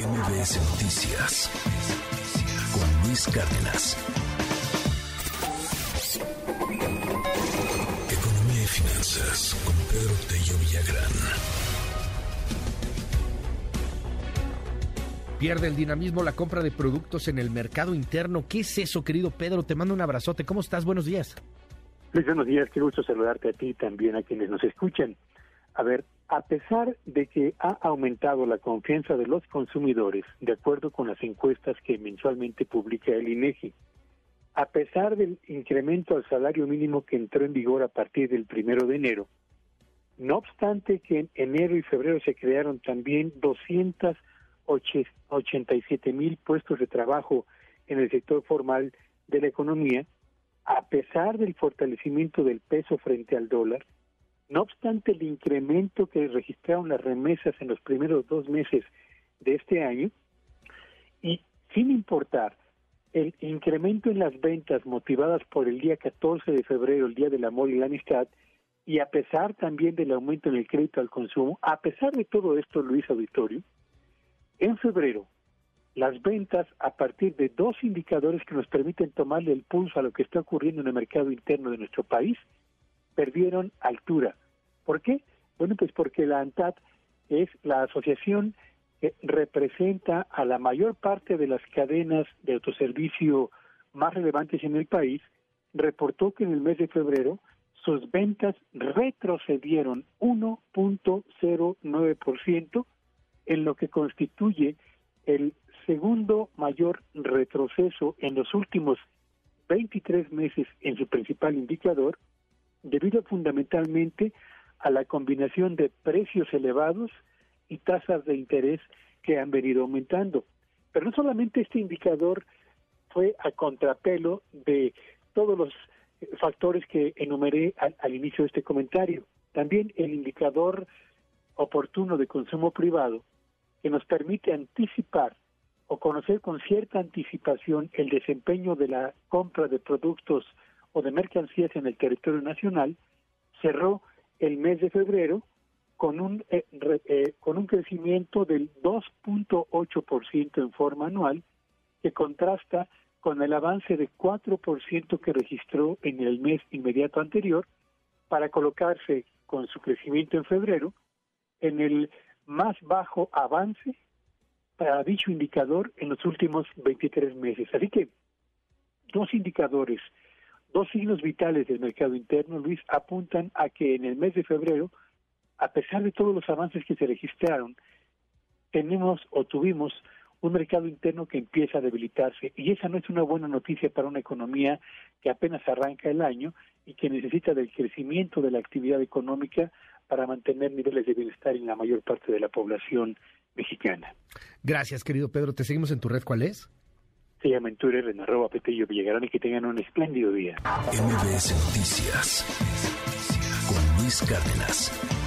MBS Noticias con Luis Cárdenas. Economía y finanzas con Pedro Tello Villagrán. Pierde el dinamismo la compra de productos en el mercado interno. ¿Qué es eso, querido Pedro? Te mando un abrazote. ¿Cómo estás? Buenos días. Luis, buenos días. Qué gusto saludarte a ti y también a quienes nos escuchan. A ver, a pesar de que ha aumentado la confianza de los consumidores, de acuerdo con las encuestas que mensualmente publica el INEGI, a pesar del incremento al salario mínimo que entró en vigor a partir del primero de enero, no obstante que en enero y febrero se crearon también 287 mil puestos de trabajo en el sector formal de la economía, a pesar del fortalecimiento del peso frente al dólar, no obstante el incremento que registraron las remesas en los primeros dos meses de este año, y sin importar el incremento en las ventas motivadas por el día 14 de febrero, el Día del Amor y la Amistad, y a pesar también del aumento en el crédito al consumo, a pesar de todo esto, Luis Auditorio, en febrero, las ventas a partir de dos indicadores que nos permiten tomarle el pulso a lo que está ocurriendo en el mercado interno de nuestro país, perdieron altura. ¿Por qué? Bueno, pues porque la ANTAD es la asociación que representa a la mayor parte de las cadenas de autoservicio más relevantes en el país, reportó que en el mes de febrero sus ventas retrocedieron 1.09% en lo que constituye el segundo mayor retroceso en los últimos 23 meses en su principal indicador, debido fundamentalmente a la combinación de precios elevados y tasas de interés que han venido aumentando. Pero no solamente este indicador fue a contrapelo de todos los factores que enumeré al, al, inicio de este comentario. También el indicador oportuno de consumo privado que nos permite anticipar o conocer con cierta anticipación el desempeño de la compra de productos o de mercancías en el territorio nacional, cerró el mes de febrero con un eh, eh, con un crecimiento del 2.8% en forma anual que contrasta con el avance de 4% que registró en el mes inmediato anterior para colocarse con su crecimiento en febrero en el más bajo avance para dicho indicador en los últimos 23 meses. Así que dos indicadores Dos signos vitales del mercado interno, Luis, apuntan a que en el mes de febrero, a pesar de todos los avances que se registraron, tenemos o tuvimos un mercado interno que empieza a debilitarse y esa no es una buena noticia para una economía que apenas arranca el año y que necesita del crecimiento de la actividad económica para mantener niveles de bienestar en la mayor parte de la población mexicana. Gracias, querido Pedro. ¿Te seguimos en tu red? ¿Cuál es? Twitter en arroba Petello Villagrán y que tengan un espléndido día. MBS Noticias con Luis Cárdenas.